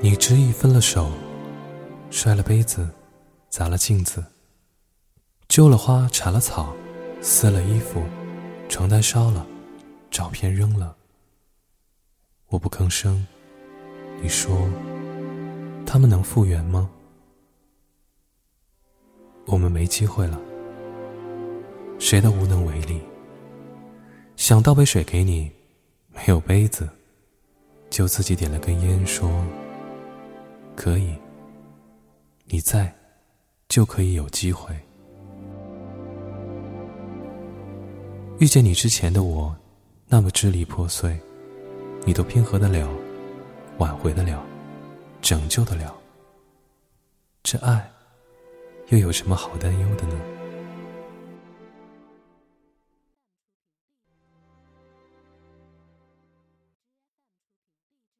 你执意分了手，摔了杯子，砸了镜子，揪了花，铲了草，撕了衣服，床单烧了，照片扔了。我不吭声。你说，他们能复原吗？我们没机会了，谁都无能为力。想倒杯水给你，没有杯子，就自己点了根烟，说：“可以，你在，就可以有机会。”遇见你之前的我，那么支离破碎，你都拼合得了。挽回得了，拯救得了，这爱又有什么好担忧的呢？